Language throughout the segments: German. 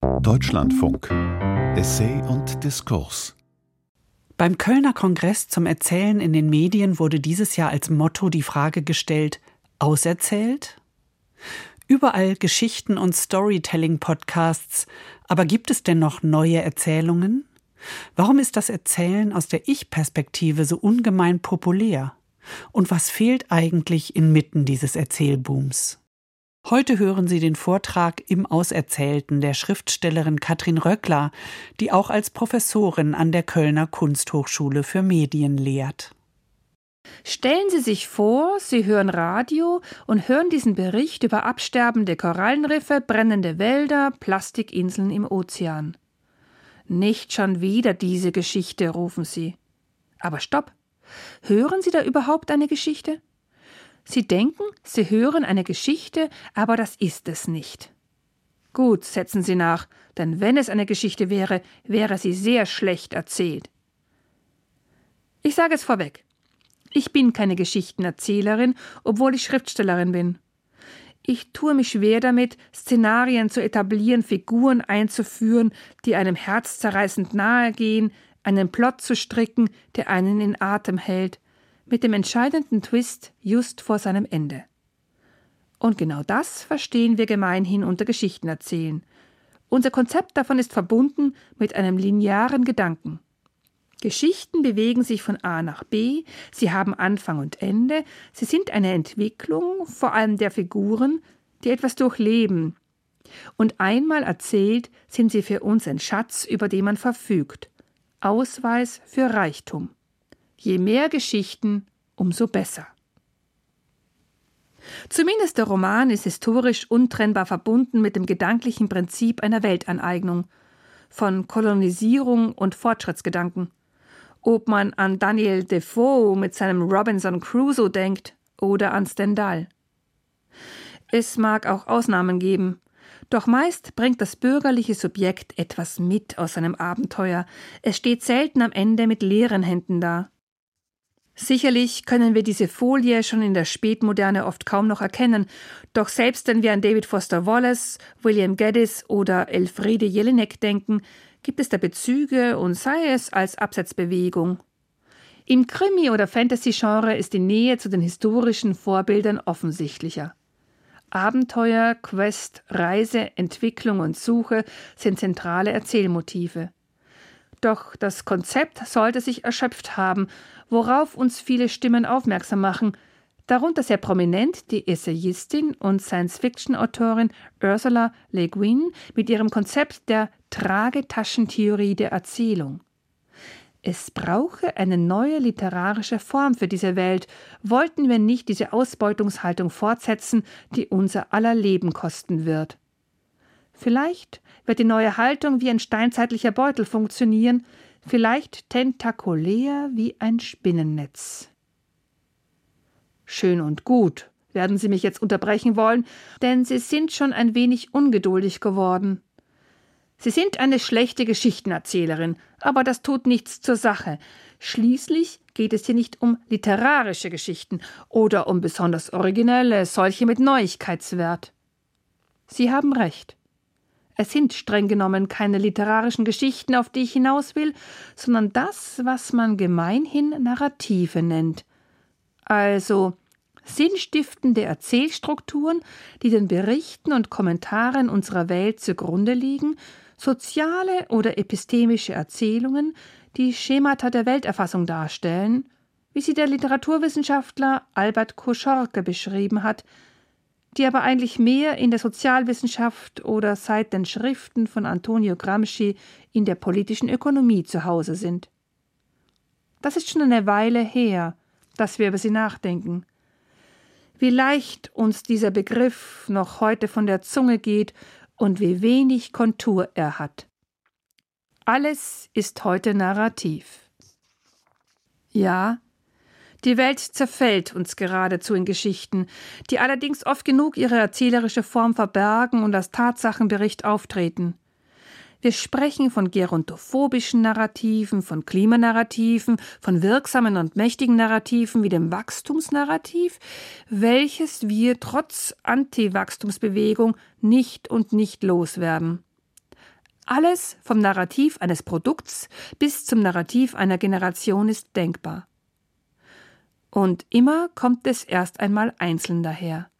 Deutschlandfunk Essay und Diskurs beim Kölner Kongress zum Erzählen in den Medien wurde dieses Jahr als Motto die Frage gestellt, auserzählt? Überall Geschichten und Storytelling-Podcasts, aber gibt es denn noch neue Erzählungen? Warum ist das Erzählen aus der Ich-Perspektive so ungemein populär? Und was fehlt eigentlich inmitten dieses Erzählbooms? Heute hören Sie den Vortrag im Auserzählten der Schriftstellerin Katrin Röckler, die auch als Professorin an der Kölner Kunsthochschule für Medien lehrt. Stellen Sie sich vor, Sie hören Radio und hören diesen Bericht über absterbende Korallenriffe, brennende Wälder, Plastikinseln im Ozean. Nicht schon wieder diese Geschichte, rufen Sie. Aber stopp! Hören Sie da überhaupt eine Geschichte? Sie denken, Sie hören eine Geschichte, aber das ist es nicht. Gut, setzen Sie nach, denn wenn es eine Geschichte wäre, wäre sie sehr schlecht erzählt. Ich sage es vorweg. Ich bin keine Geschichtenerzählerin, obwohl ich Schriftstellerin bin. Ich tue mich schwer damit, Szenarien zu etablieren, Figuren einzuführen, die einem herzzerreißend nahe gehen, einen Plot zu stricken, der einen in Atem hält, mit dem entscheidenden Twist just vor seinem Ende. Und genau das verstehen wir gemeinhin unter Geschichtenerzählen. Unser Konzept davon ist verbunden mit einem linearen Gedanken. Geschichten bewegen sich von A nach B, sie haben Anfang und Ende, sie sind eine Entwicklung, vor allem der Figuren, die etwas durchleben. Und einmal erzählt, sind sie für uns ein Schatz, über den man verfügt, Ausweis für Reichtum. Je mehr Geschichten, umso besser. Zumindest der Roman ist historisch untrennbar verbunden mit dem gedanklichen Prinzip einer Weltaneignung, von Kolonisierung und Fortschrittsgedanken. Ob man an Daniel Defoe mit seinem Robinson Crusoe denkt oder an Stendhal. Es mag auch Ausnahmen geben, doch meist bringt das bürgerliche Subjekt etwas mit aus seinem Abenteuer. Es steht selten am Ende mit leeren Händen da. Sicherlich können wir diese Folie schon in der Spätmoderne oft kaum noch erkennen, doch selbst wenn wir an David Foster Wallace, William Geddes oder Elfriede Jelinek denken, gibt es da Bezüge und sei es als Absetzbewegung. Im Krimi- oder Fantasy-Genre ist die Nähe zu den historischen Vorbildern offensichtlicher. Abenteuer, Quest, Reise, Entwicklung und Suche sind zentrale Erzählmotive. Doch das Konzept sollte sich erschöpft haben, worauf uns viele Stimmen aufmerksam machen, darunter sehr prominent die Essayistin und Science-Fiction-Autorin Ursula Le Guin mit ihrem Konzept der Tragetaschentheorie der Erzählung. Es brauche eine neue literarische Form für diese Welt, wollten wir nicht diese Ausbeutungshaltung fortsetzen, die unser aller Leben kosten wird. Vielleicht wird die neue Haltung wie ein steinzeitlicher Beutel funktionieren, vielleicht tentakulär wie ein Spinnennetz. Schön und gut, werden Sie mich jetzt unterbrechen wollen, denn Sie sind schon ein wenig ungeduldig geworden. Sie sind eine schlechte Geschichtenerzählerin, aber das tut nichts zur Sache. Schließlich geht es hier nicht um literarische Geschichten oder um besonders originelle, solche mit Neuigkeitswert. Sie haben recht. Es sind streng genommen keine literarischen Geschichten, auf die ich hinaus will, sondern das, was man gemeinhin Narrative nennt. Also sinnstiftende Erzählstrukturen, die den Berichten und Kommentaren unserer Welt zugrunde liegen, soziale oder epistemische Erzählungen, die Schemata der Welterfassung darstellen, wie sie der Literaturwissenschaftler Albert Koschorke beschrieben hat, die aber eigentlich mehr in der Sozialwissenschaft oder seit den Schriften von Antonio Gramsci in der politischen Ökonomie zu Hause sind. Das ist schon eine Weile her, dass wir über sie nachdenken. Wie leicht uns dieser Begriff noch heute von der Zunge geht und wie wenig Kontur er hat. Alles ist heute narrativ. Ja, die Welt zerfällt uns geradezu in Geschichten, die allerdings oft genug ihre erzählerische Form verbergen und als Tatsachenbericht auftreten. Wir sprechen von gerontophobischen Narrativen, von Klimanarrativen, von wirksamen und mächtigen Narrativen wie dem Wachstumsnarrativ, welches wir trotz Anti-Wachstumsbewegung nicht und nicht loswerden. Alles vom Narrativ eines Produkts bis zum Narrativ einer Generation ist denkbar. Und immer kommt es erst einmal einzeln daher.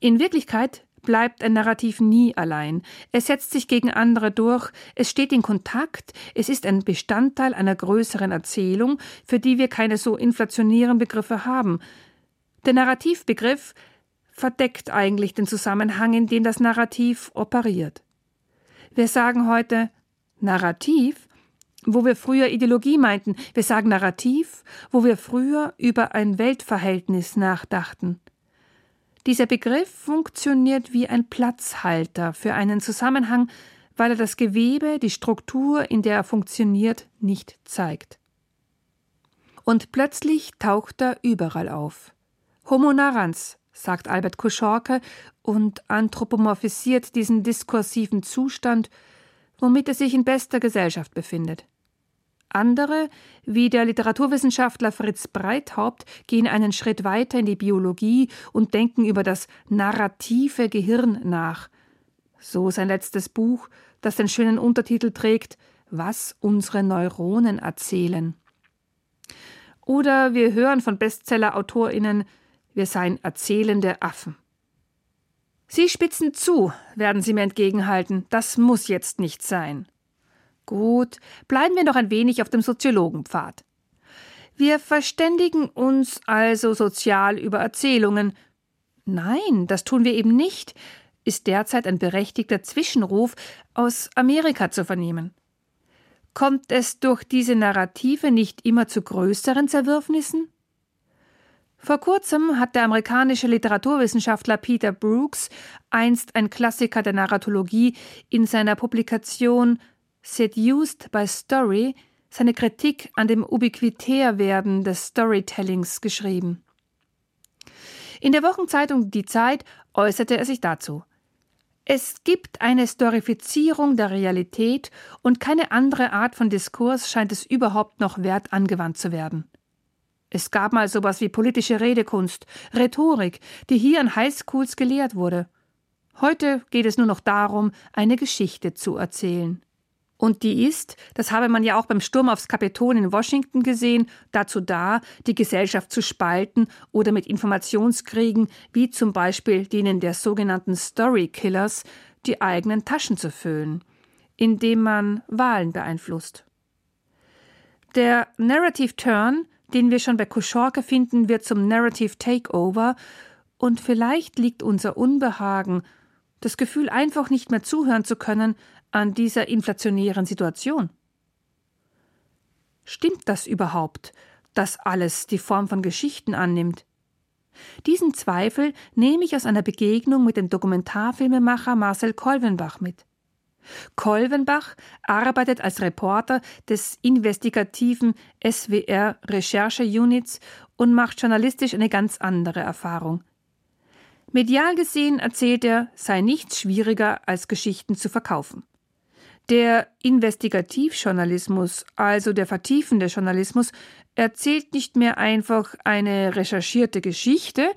In Wirklichkeit bleibt ein Narrativ nie allein. Es setzt sich gegen andere durch, es steht in Kontakt, es ist ein Bestandteil einer größeren Erzählung, für die wir keine so inflationären Begriffe haben. Der Narrativbegriff verdeckt eigentlich den Zusammenhang, in dem das Narrativ operiert. Wir sagen heute Narrativ, wo wir früher Ideologie meinten. Wir sagen Narrativ, wo wir früher über ein Weltverhältnis nachdachten. Dieser Begriff funktioniert wie ein Platzhalter für einen Zusammenhang, weil er das Gewebe, die Struktur, in der er funktioniert, nicht zeigt. Und plötzlich taucht er überall auf. Homo narrans, sagt Albert Kuschorke und anthropomorphisiert diesen diskursiven Zustand, womit er sich in bester Gesellschaft befindet. Andere, wie der Literaturwissenschaftler Fritz Breithaupt, gehen einen Schritt weiter in die Biologie und denken über das narrative Gehirn nach. So sein letztes Buch, das den schönen Untertitel trägt Was unsere Neuronen erzählen. Oder wir hören von Bestseller-AutorInnen wir seien erzählende Affen. Sie spitzen zu, werden Sie mir entgegenhalten, das muss jetzt nicht sein. Gut, bleiben wir noch ein wenig auf dem Soziologenpfad. Wir verständigen uns also sozial über Erzählungen. Nein, das tun wir eben nicht, ist derzeit ein berechtigter Zwischenruf aus Amerika zu vernehmen. Kommt es durch diese Narrative nicht immer zu größeren Zerwürfnissen? Vor kurzem hat der amerikanische Literaturwissenschaftler Peter Brooks, einst ein Klassiker der Narratologie, in seiner Publikation Seduced by Story seine Kritik an dem Ubiquitärwerden des Storytellings geschrieben. In der Wochenzeitung Die Zeit äußerte er sich dazu. Es gibt eine Storifizierung der Realität und keine andere Art von Diskurs scheint es überhaupt noch wert angewandt zu werden. Es gab mal sowas wie politische Redekunst, Rhetorik, die hier an Highschools gelehrt wurde. Heute geht es nur noch darum, eine Geschichte zu erzählen. Und die ist, das habe man ja auch beim Sturm aufs Kapitol in Washington gesehen, dazu da, die Gesellschaft zu spalten oder mit Informationskriegen, wie zum Beispiel denen der sogenannten Story Killers, die eigenen Taschen zu füllen, indem man Wahlen beeinflusst. Der Narrative Turn den wir schon bei Kuschorke finden, wird zum Narrative Takeover, und vielleicht liegt unser Unbehagen, das Gefühl, einfach nicht mehr zuhören zu können, an dieser inflationären Situation. Stimmt das überhaupt, dass alles die Form von Geschichten annimmt? Diesen Zweifel nehme ich aus einer Begegnung mit dem Dokumentarfilmemacher Marcel Kolvenbach mit. Kolvenbach arbeitet als Reporter des investigativen SWR Recherche-Units und macht journalistisch eine ganz andere Erfahrung. Medial gesehen erzählt er, sei nichts schwieriger als Geschichten zu verkaufen. Der Investigativjournalismus, also der vertiefende Journalismus, erzählt nicht mehr einfach eine recherchierte Geschichte,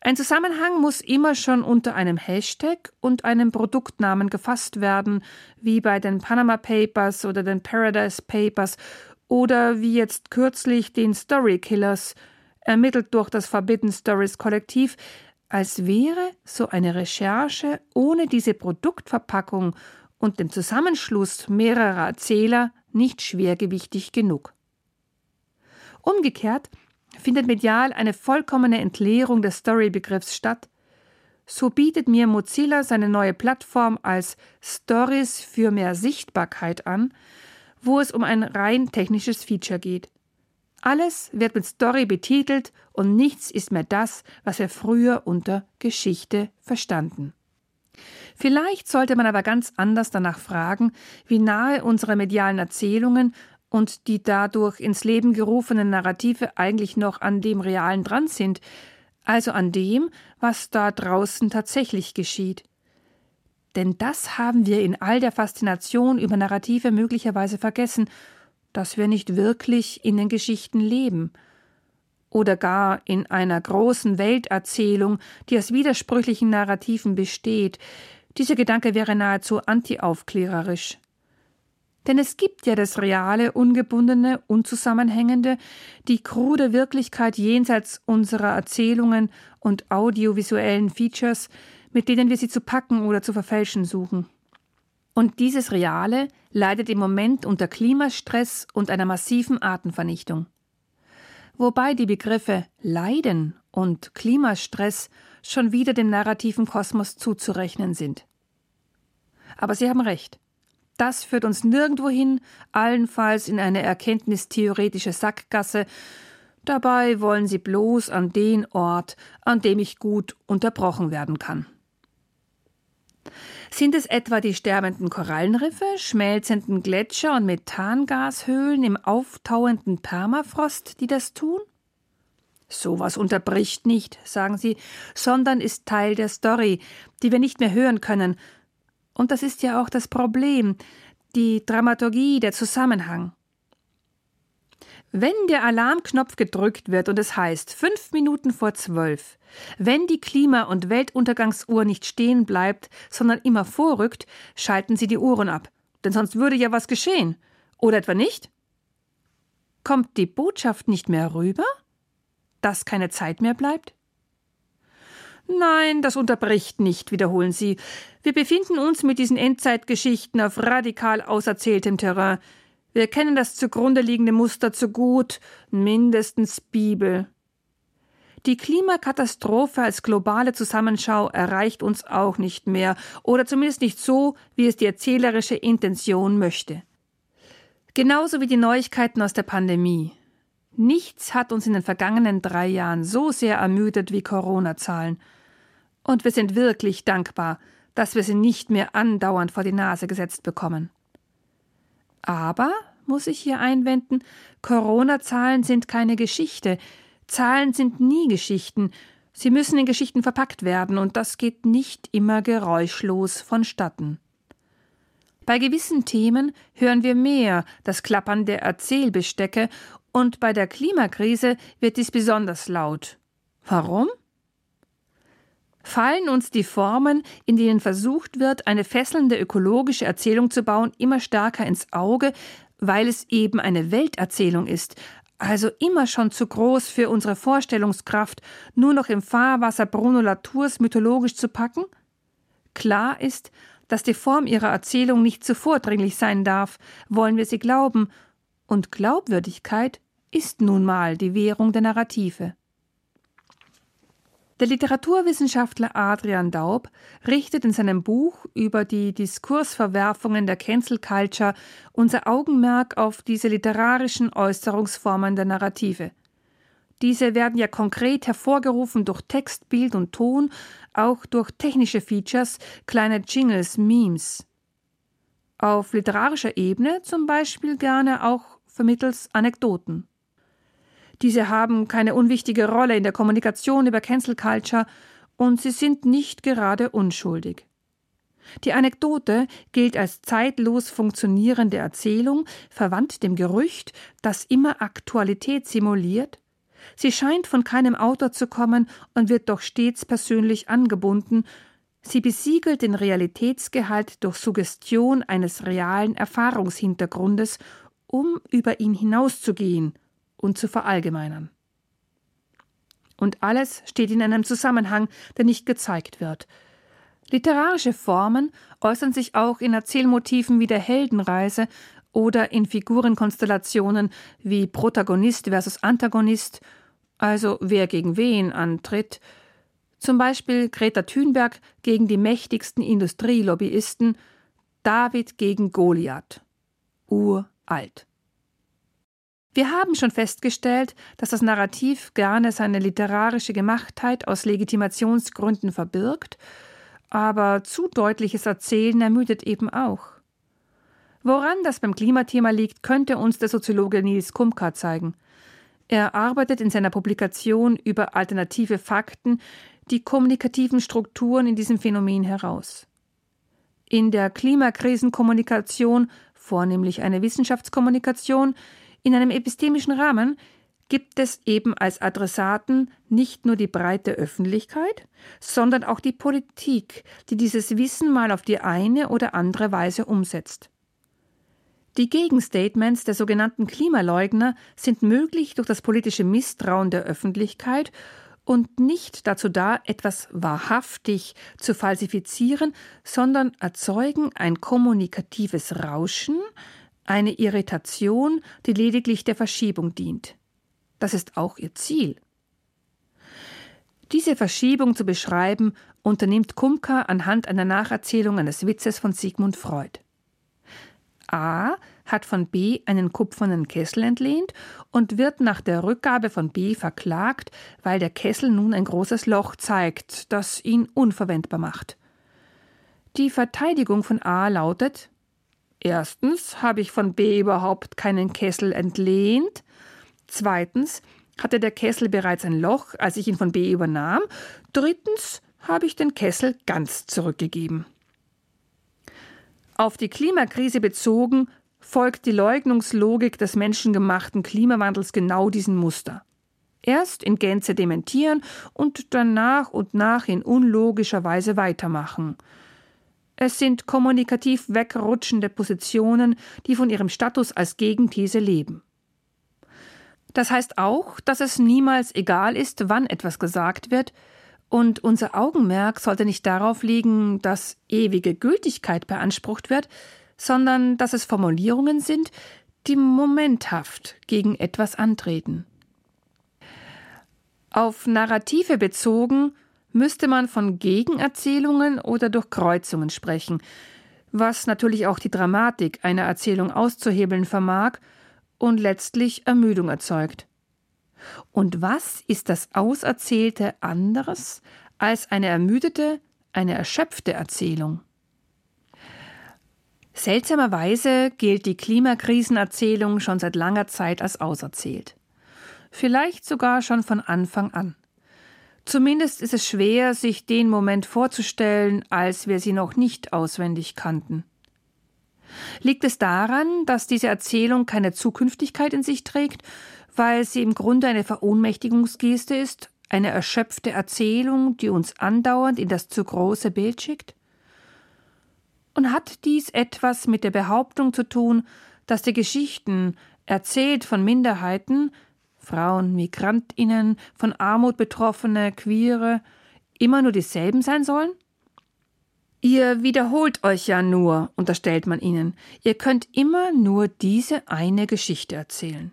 ein Zusammenhang muss immer schon unter einem Hashtag und einem Produktnamen gefasst werden, wie bei den Panama Papers oder den Paradise Papers oder wie jetzt kürzlich den Story Killers, ermittelt durch das Forbidden Stories Kollektiv, als wäre so eine Recherche ohne diese Produktverpackung und den Zusammenschluss mehrerer Erzähler nicht schwergewichtig genug. Umgekehrt findet medial eine vollkommene Entleerung des Story-Begriffs statt. So bietet mir Mozilla seine neue Plattform als Stories für mehr Sichtbarkeit an, wo es um ein rein technisches Feature geht. Alles wird mit Story betitelt und nichts ist mehr das, was wir früher unter Geschichte verstanden. Vielleicht sollte man aber ganz anders danach fragen, wie nahe unsere medialen Erzählungen und die dadurch ins Leben gerufenen Narrative eigentlich noch an dem Realen dran sind, also an dem, was da draußen tatsächlich geschieht. Denn das haben wir in all der Faszination über Narrative möglicherweise vergessen, dass wir nicht wirklich in den Geschichten leben oder gar in einer großen Welterzählung, die aus widersprüchlichen Narrativen besteht. Dieser Gedanke wäre nahezu antiaufklärerisch. Denn es gibt ja das reale, ungebundene, unzusammenhängende, die krude Wirklichkeit jenseits unserer Erzählungen und audiovisuellen Features, mit denen wir sie zu packen oder zu verfälschen suchen. Und dieses Reale leidet im Moment unter Klimastress und einer massiven Artenvernichtung. Wobei die Begriffe Leiden und Klimastress schon wieder dem narrativen Kosmos zuzurechnen sind. Aber Sie haben recht. Das führt uns nirgendwo hin, allenfalls in eine erkenntnistheoretische Sackgasse. Dabei wollen Sie bloß an den Ort, an dem ich gut unterbrochen werden kann. Sind es etwa die sterbenden Korallenriffe, schmelzenden Gletscher und Methangashöhlen im auftauenden Permafrost, die das tun? Sowas unterbricht nicht, sagen sie, sondern ist Teil der Story, die wir nicht mehr hören können. Und das ist ja auch das Problem, die Dramaturgie, der Zusammenhang. Wenn der Alarmknopf gedrückt wird und es heißt fünf Minuten vor zwölf, wenn die Klima- und Weltuntergangsuhr nicht stehen bleibt, sondern immer vorrückt, schalten Sie die Uhren ab, denn sonst würde ja was geschehen. Oder etwa nicht? Kommt die Botschaft nicht mehr rüber? Dass keine Zeit mehr bleibt? Nein, das unterbricht nicht, wiederholen Sie. Wir befinden uns mit diesen Endzeitgeschichten auf radikal auserzähltem Terrain. Wir kennen das zugrunde liegende Muster zu gut, mindestens Bibel. Die Klimakatastrophe als globale Zusammenschau erreicht uns auch nicht mehr, oder zumindest nicht so, wie es die erzählerische Intention möchte. Genauso wie die Neuigkeiten aus der Pandemie. Nichts hat uns in den vergangenen drei Jahren so sehr ermüdet wie Corona-Zahlen. Und wir sind wirklich dankbar, dass wir sie nicht mehr andauernd vor die Nase gesetzt bekommen. Aber, muss ich hier einwenden, Corona-Zahlen sind keine Geschichte. Zahlen sind nie Geschichten. Sie müssen in Geschichten verpackt werden, und das geht nicht immer geräuschlos vonstatten. Bei gewissen Themen hören wir mehr das Klappern der Erzählbestecke, und bei der Klimakrise wird dies besonders laut. Warum? fallen uns die Formen, in denen versucht wird, eine fesselnde ökologische Erzählung zu bauen, immer stärker ins Auge, weil es eben eine Welterzählung ist, also immer schon zu groß für unsere Vorstellungskraft, nur noch im Fahrwasser Bruno Latours mythologisch zu packen? Klar ist, dass die Form ihrer Erzählung nicht zu vordringlich sein darf, wollen wir sie glauben, und Glaubwürdigkeit ist nun mal die Währung der Narrative. Der Literaturwissenschaftler Adrian Daub richtet in seinem Buch über die Diskursverwerfungen der Cancel Culture unser Augenmerk auf diese literarischen Äußerungsformen der Narrative. Diese werden ja konkret hervorgerufen durch Text, Bild und Ton, auch durch technische Features, kleine Jingles, Memes. Auf literarischer Ebene zum Beispiel gerne auch vermittels Anekdoten. Diese haben keine unwichtige Rolle in der Kommunikation über Cancel Culture und sie sind nicht gerade unschuldig. Die Anekdote gilt als zeitlos funktionierende Erzählung, verwandt dem Gerücht, das immer Aktualität simuliert. Sie scheint von keinem Autor zu kommen und wird doch stets persönlich angebunden. Sie besiegelt den Realitätsgehalt durch Suggestion eines realen Erfahrungshintergrundes, um über ihn hinauszugehen – und zu verallgemeinern. Und alles steht in einem Zusammenhang, der nicht gezeigt wird. Literarische Formen äußern sich auch in Erzählmotiven wie der Heldenreise oder in Figurenkonstellationen wie Protagonist versus Antagonist, also wer gegen wen antritt, zum Beispiel Greta Thunberg gegen die mächtigsten Industrielobbyisten, David gegen Goliath. Uralt. Wir haben schon festgestellt, dass das Narrativ gerne seine literarische Gemachtheit aus Legitimationsgründen verbirgt, aber zu deutliches Erzählen ermüdet eben auch. Woran das beim Klimathema liegt, könnte uns der Soziologe Nils Kumka zeigen. Er arbeitet in seiner Publikation über alternative Fakten die kommunikativen Strukturen in diesem Phänomen heraus. In der Klimakrisenkommunikation, vornehmlich eine Wissenschaftskommunikation, in einem epistemischen Rahmen gibt es eben als Adressaten nicht nur die breite Öffentlichkeit, sondern auch die Politik, die dieses Wissen mal auf die eine oder andere Weise umsetzt. Die Gegenstatements der sogenannten Klimaleugner sind möglich durch das politische Misstrauen der Öffentlichkeit und nicht dazu da, etwas wahrhaftig zu falsifizieren, sondern erzeugen ein kommunikatives Rauschen, eine Irritation, die lediglich der Verschiebung dient. Das ist auch ihr Ziel. Diese Verschiebung zu beschreiben, unternimmt Kumka anhand einer Nacherzählung eines Witzes von Sigmund Freud. A hat von B einen kupfernen Kessel entlehnt und wird nach der Rückgabe von B verklagt, weil der Kessel nun ein großes Loch zeigt, das ihn unverwendbar macht. Die Verteidigung von A lautet Erstens habe ich von B überhaupt keinen Kessel entlehnt. Zweitens hatte der Kessel bereits ein Loch, als ich ihn von B übernahm. Drittens habe ich den Kessel ganz zurückgegeben. Auf die Klimakrise bezogen folgt die Leugnungslogik des menschengemachten Klimawandels genau diesem Muster. Erst in Gänze dementieren und dann nach und nach in unlogischer Weise weitermachen. Es sind kommunikativ wegrutschende Positionen, die von ihrem Status als Gegenthese leben. Das heißt auch, dass es niemals egal ist, wann etwas gesagt wird, und unser Augenmerk sollte nicht darauf liegen, dass ewige Gültigkeit beansprucht wird, sondern dass es Formulierungen sind, die momenthaft gegen etwas antreten. Auf Narrative bezogen müsste man von Gegenerzählungen oder Durchkreuzungen sprechen, was natürlich auch die Dramatik einer Erzählung auszuhebeln vermag und letztlich Ermüdung erzeugt. Und was ist das Auserzählte anderes als eine ermüdete, eine erschöpfte Erzählung? Seltsamerweise gilt die Klimakrisenerzählung schon seit langer Zeit als auserzählt. Vielleicht sogar schon von Anfang an. Zumindest ist es schwer, sich den Moment vorzustellen, als wir sie noch nicht auswendig kannten. Liegt es daran, dass diese Erzählung keine Zukünftigkeit in sich trägt, weil sie im Grunde eine Verohnmächtigungsgeste ist, eine erschöpfte Erzählung, die uns andauernd in das zu große Bild schickt? Und hat dies etwas mit der Behauptung zu tun, dass die Geschichten, erzählt von Minderheiten, Frauen, Migrantinnen, von Armut betroffene, Queere, immer nur dieselben sein sollen? Ihr wiederholt euch ja nur, unterstellt man ihnen. Ihr könnt immer nur diese eine Geschichte erzählen.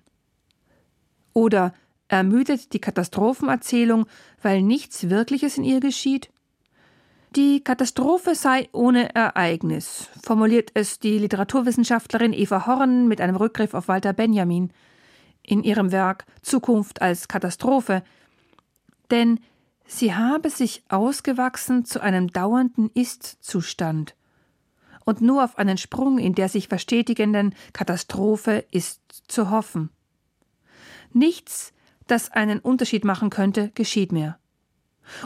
Oder ermüdet die Katastrophenerzählung, weil nichts Wirkliches in ihr geschieht? Die Katastrophe sei ohne Ereignis, formuliert es die Literaturwissenschaftlerin Eva Horn mit einem Rückgriff auf Walter Benjamin in ihrem Werk Zukunft als Katastrophe. Denn sie habe sich ausgewachsen zu einem dauernden Ist-Zustand. Und nur auf einen Sprung in der sich verstetigenden Katastrophe ist zu hoffen. Nichts, das einen Unterschied machen könnte, geschieht mehr.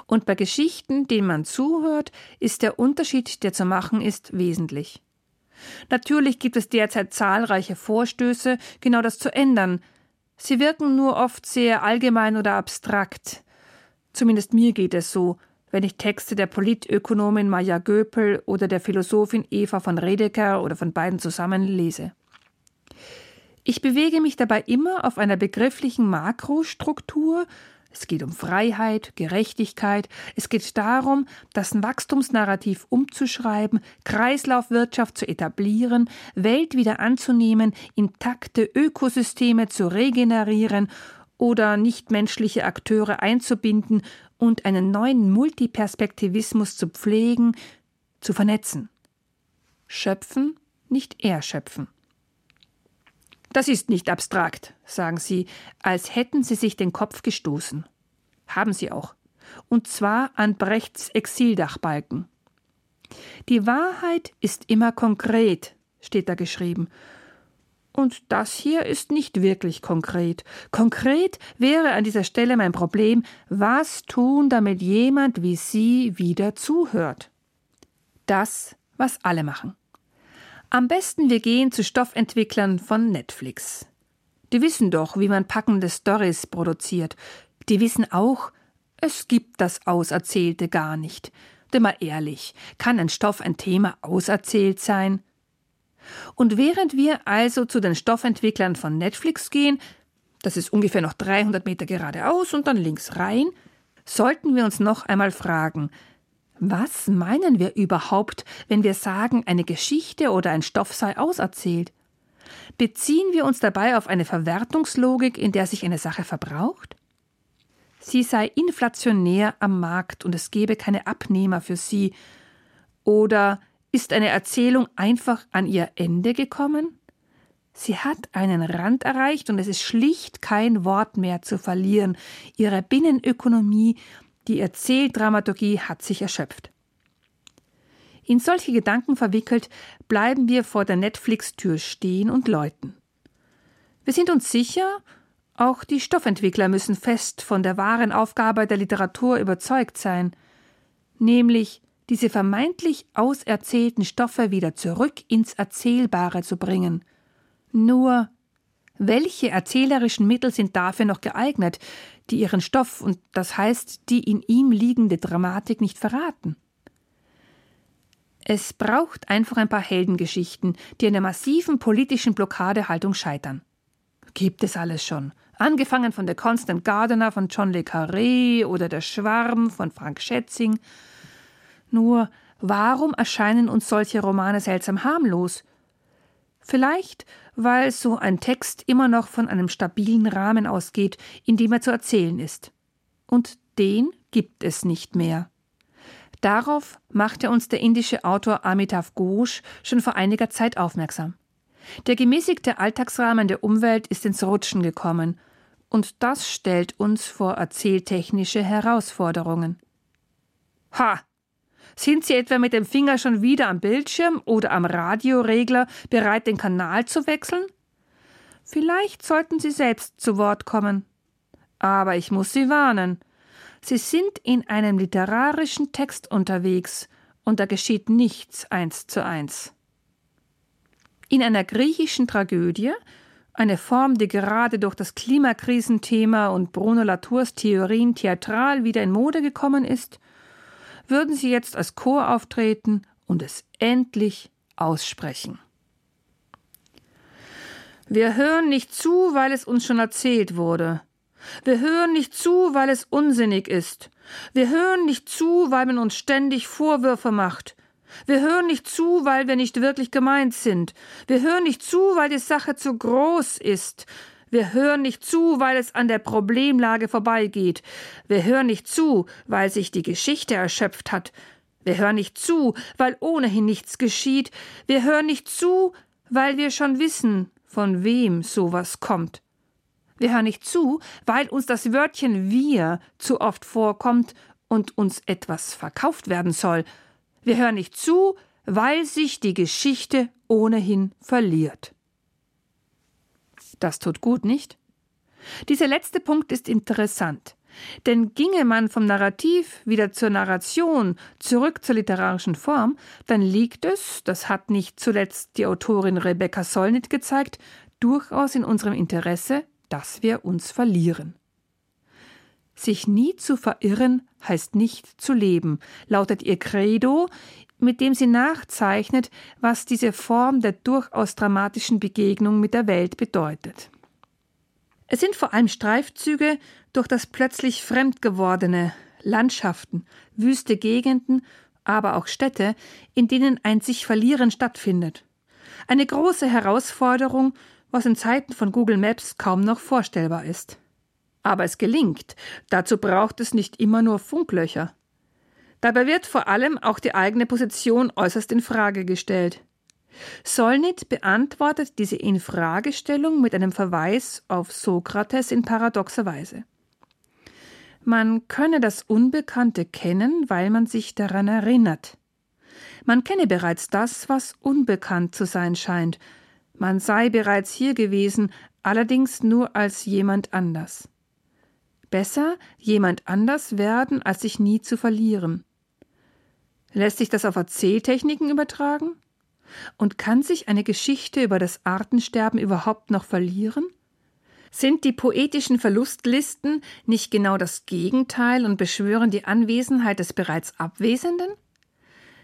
Und bei Geschichten, denen man zuhört, ist der Unterschied, der zu machen ist, wesentlich. Natürlich gibt es derzeit zahlreiche Vorstöße, genau das zu ändern. Sie wirken nur oft sehr allgemein oder abstrakt. Zumindest mir geht es so, wenn ich Texte der Politökonomin Maja Göpel oder der Philosophin Eva von Redeker oder von beiden zusammen lese. Ich bewege mich dabei immer auf einer begrifflichen Makrostruktur. Es geht um Freiheit, Gerechtigkeit. Es geht darum, das Wachstumsnarrativ umzuschreiben, Kreislaufwirtschaft zu etablieren, Welt wieder anzunehmen, intakte Ökosysteme zu regenerieren oder nichtmenschliche Akteure einzubinden und einen neuen Multiperspektivismus zu pflegen, zu vernetzen. Schöpfen, nicht erschöpfen. Das ist nicht abstrakt, sagen Sie, als hätten Sie sich den Kopf gestoßen. Haben Sie auch. Und zwar an Brechts Exildachbalken. Die Wahrheit ist immer konkret, steht da geschrieben. Und das hier ist nicht wirklich konkret. Konkret wäre an dieser Stelle mein Problem, was tun, damit jemand wie Sie wieder zuhört. Das, was alle machen. Am besten wir gehen zu Stoffentwicklern von Netflix. Die wissen doch, wie man packende Stories produziert. Die wissen auch, es gibt das Auserzählte gar nicht. Denn mal ehrlich, kann ein Stoff ein Thema auserzählt sein? Und während wir also zu den Stoffentwicklern von Netflix gehen, das ist ungefähr noch 300 Meter geradeaus und dann links rein, sollten wir uns noch einmal fragen, was meinen wir überhaupt, wenn wir sagen, eine Geschichte oder ein Stoff sei auserzählt? Beziehen wir uns dabei auf eine Verwertungslogik, in der sich eine Sache verbraucht? Sie sei inflationär am Markt und es gebe keine Abnehmer für sie. Oder ist eine Erzählung einfach an ihr Ende gekommen? Sie hat einen Rand erreicht und es ist schlicht kein Wort mehr zu verlieren. Ihre Binnenökonomie, die Erzähldramaturgie hat sich erschöpft. In solche Gedanken verwickelt bleiben wir vor der Netflix-Tür stehen und läuten. Wir sind uns sicher, auch die Stoffentwickler müssen fest von der wahren Aufgabe der Literatur überzeugt sein, nämlich diese vermeintlich auserzählten Stoffe wieder zurück ins Erzählbare zu bringen. Nur welche erzählerischen Mittel sind dafür noch geeignet, die ihren Stoff und das heißt die in ihm liegende Dramatik nicht verraten? Es braucht einfach ein paar Heldengeschichten, die der massiven politischen Blockadehaltung scheitern. Gibt es alles schon. Angefangen von der Constant Gardener von John Le Carré oder der Schwarm von Frank Schätzing. Nur, warum erscheinen uns solche Romane seltsam harmlos? Vielleicht, weil so ein Text immer noch von einem stabilen Rahmen ausgeht, in dem er zu erzählen ist. Und den gibt es nicht mehr. Darauf machte uns der indische Autor Amitav Ghosh schon vor einiger Zeit aufmerksam. Der gemäßigte Alltagsrahmen der Umwelt ist ins Rutschen gekommen, und das stellt uns vor erzähltechnische Herausforderungen. Ha! Sind Sie etwa mit dem Finger schon wieder am Bildschirm oder am Radioregler bereit, den Kanal zu wechseln? Vielleicht sollten Sie selbst zu Wort kommen. Aber ich muss Sie warnen. Sie sind in einem literarischen Text unterwegs, und da geschieht nichts eins zu eins. In einer griechischen Tragödie, eine Form, die gerade durch das Klimakrisenthema und Bruno Latours Theorien theatral wieder in Mode gekommen ist, würden sie jetzt als Chor auftreten und es endlich aussprechen. Wir hören nicht zu, weil es uns schon erzählt wurde. Wir hören nicht zu, weil es unsinnig ist. Wir hören nicht zu, weil man uns ständig Vorwürfe macht. Wir hören nicht zu, weil wir nicht wirklich gemeint sind. Wir hören nicht zu, weil die Sache zu groß ist. Wir hören nicht zu, weil es an der Problemlage vorbeigeht. Wir hören nicht zu, weil sich die Geschichte erschöpft hat. Wir hören nicht zu, weil ohnehin nichts geschieht. Wir hören nicht zu, weil wir schon wissen, von wem sowas kommt. Wir hören nicht zu, weil uns das Wörtchen wir zu oft vorkommt und uns etwas verkauft werden soll. Wir hören nicht zu, weil sich die Geschichte ohnehin verliert. Das tut gut, nicht? Dieser letzte Punkt ist interessant. Denn ginge man vom Narrativ wieder zur Narration zurück zur literarischen Form, dann liegt es, das hat nicht zuletzt die Autorin Rebecca Solnit gezeigt, durchaus in unserem Interesse, dass wir uns verlieren. Sich nie zu verirren heißt nicht zu leben, lautet ihr Credo, mit dem sie nachzeichnet, was diese Form der durchaus dramatischen Begegnung mit der Welt bedeutet. Es sind vor allem Streifzüge durch das plötzlich Fremdgewordene, Landschaften, wüste Gegenden, aber auch Städte, in denen ein sich verlieren stattfindet. Eine große Herausforderung was in Zeiten von Google Maps kaum noch vorstellbar ist. Aber es gelingt. Dazu braucht es nicht immer nur Funklöcher. Dabei wird vor allem auch die eigene Position äußerst in Frage gestellt. Solnit beantwortet diese Infragestellung mit einem Verweis auf Sokrates in paradoxer Weise. Man könne das Unbekannte kennen, weil man sich daran erinnert. Man kenne bereits das, was unbekannt zu sein scheint, man sei bereits hier gewesen, allerdings nur als jemand anders. Besser jemand anders werden, als sich nie zu verlieren. Lässt sich das auf Erzähltechniken übertragen? Und kann sich eine Geschichte über das Artensterben überhaupt noch verlieren? Sind die poetischen Verlustlisten nicht genau das Gegenteil und beschwören die Anwesenheit des bereits Abwesenden?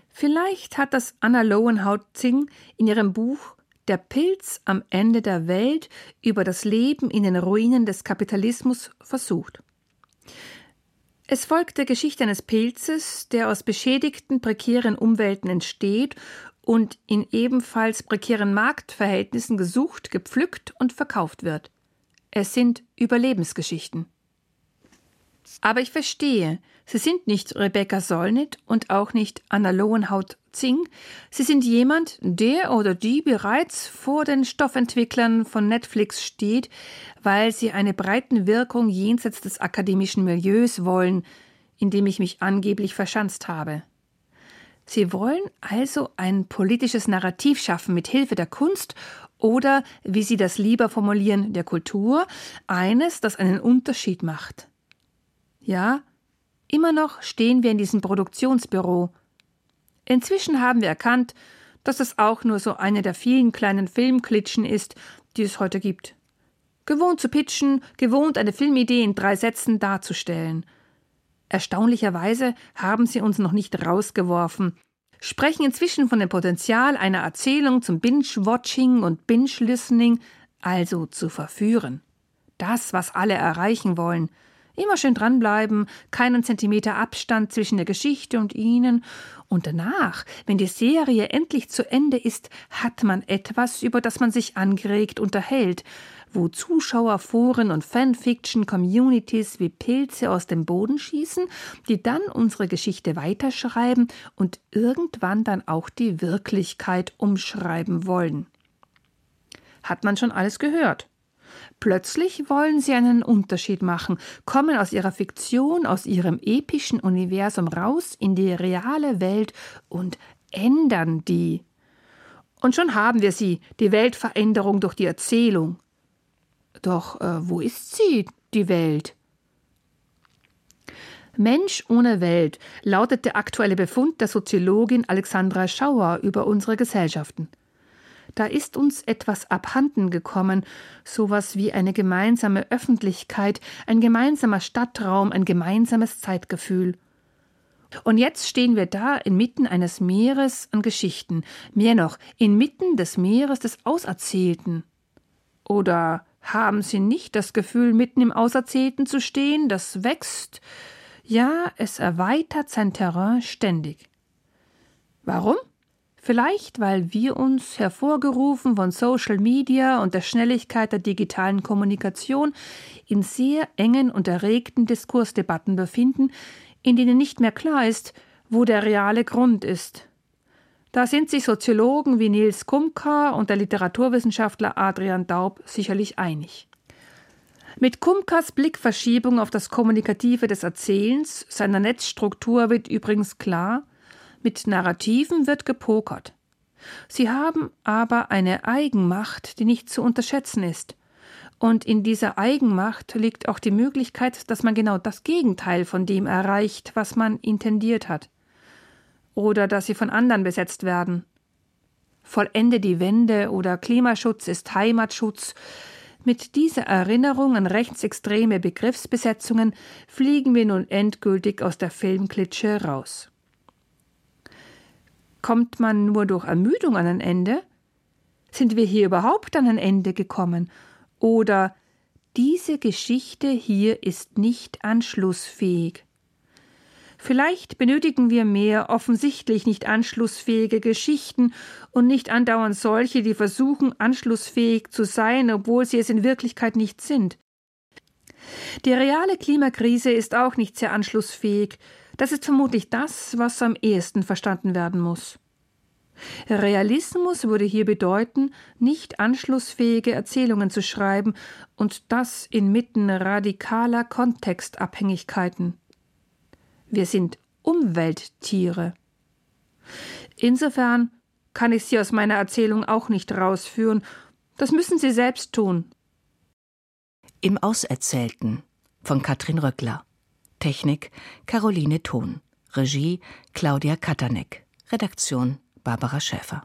Vielleicht hat das Anna Lowenhaut-Zing in ihrem Buch Der Pilz am Ende der Welt über das Leben in den Ruinen des Kapitalismus versucht. Es folgt der Geschichte eines Pilzes, der aus beschädigten, prekären Umwelten entsteht und in ebenfalls prekären Marktverhältnissen gesucht, gepflückt und verkauft wird. Es sind Überlebensgeschichten. Aber ich verstehe, Sie sind nicht Rebecca Solnit und auch nicht Anna Lowenhaut Zing. Sie sind jemand, der oder die bereits vor den Stoffentwicklern von Netflix steht, weil sie eine breiten Wirkung jenseits des akademischen Milieus wollen, in dem ich mich angeblich verschanzt habe. Sie wollen also ein politisches Narrativ schaffen mit Hilfe der Kunst oder, wie Sie das lieber formulieren, der Kultur, eines, das einen Unterschied macht. Ja, immer noch stehen wir in diesem Produktionsbüro. Inzwischen haben wir erkannt, dass es auch nur so eine der vielen kleinen Filmklitschen ist, die es heute gibt. Gewohnt zu pitchen, gewohnt eine Filmidee in drei Sätzen darzustellen. Erstaunlicherweise haben sie uns noch nicht rausgeworfen, sprechen inzwischen von dem Potenzial einer Erzählung zum Binge-Watching und Binge-Listening, also zu verführen. Das, was alle erreichen wollen – Immer schön dranbleiben, keinen Zentimeter Abstand zwischen der Geschichte und ihnen. Und danach, wenn die Serie endlich zu Ende ist, hat man etwas, über das man sich angeregt unterhält, wo Zuschauerforen und Fanfiction-Communities wie Pilze aus dem Boden schießen, die dann unsere Geschichte weiterschreiben und irgendwann dann auch die Wirklichkeit umschreiben wollen. Hat man schon alles gehört? Plötzlich wollen sie einen Unterschied machen, kommen aus ihrer Fiktion, aus ihrem epischen Universum raus in die reale Welt und ändern die. Und schon haben wir sie, die Weltveränderung durch die Erzählung. Doch äh, wo ist sie, die Welt? Mensch ohne Welt lautet der aktuelle Befund der Soziologin Alexandra Schauer über unsere Gesellschaften. Da ist uns etwas abhanden gekommen, sowas wie eine gemeinsame Öffentlichkeit, ein gemeinsamer Stadtraum, ein gemeinsames Zeitgefühl. Und jetzt stehen wir da inmitten eines Meeres an Geschichten, mehr noch, inmitten des Meeres des Auserzählten. Oder haben Sie nicht das Gefühl, mitten im Auserzählten zu stehen, das wächst? Ja, es erweitert sein Terrain ständig. Warum? Vielleicht, weil wir uns, hervorgerufen von Social Media und der Schnelligkeit der digitalen Kommunikation, in sehr engen und erregten Diskursdebatten befinden, in denen nicht mehr klar ist, wo der reale Grund ist. Da sind sich Soziologen wie Nils Kumka und der Literaturwissenschaftler Adrian Daub sicherlich einig. Mit Kumkas Blickverschiebung auf das Kommunikative des Erzählens, seiner Netzstruktur wird übrigens klar, mit Narrativen wird gepokert. Sie haben aber eine Eigenmacht, die nicht zu unterschätzen ist. Und in dieser Eigenmacht liegt auch die Möglichkeit, dass man genau das Gegenteil von dem erreicht, was man intendiert hat. Oder dass sie von anderen besetzt werden. Vollende die Wende oder Klimaschutz ist Heimatschutz. Mit dieser Erinnerung an rechtsextreme Begriffsbesetzungen fliegen wir nun endgültig aus der Filmklitsche raus. Kommt man nur durch Ermüdung an ein Ende? Sind wir hier überhaupt an ein Ende gekommen? Oder diese Geschichte hier ist nicht anschlussfähig. Vielleicht benötigen wir mehr offensichtlich nicht anschlussfähige Geschichten und nicht andauernd solche, die versuchen, anschlussfähig zu sein, obwohl sie es in Wirklichkeit nicht sind. Die reale Klimakrise ist auch nicht sehr anschlussfähig, das ist vermutlich das, was am ehesten verstanden werden muss. Realismus würde hier bedeuten, nicht anschlussfähige Erzählungen zu schreiben und das inmitten radikaler Kontextabhängigkeiten. Wir sind Umwelttiere. Insofern kann ich Sie aus meiner Erzählung auch nicht rausführen. Das müssen Sie selbst tun. Im Auserzählten von Katrin Röckler Technik Caroline Thon. Regie Claudia Katanek. Redaktion Barbara Schäfer.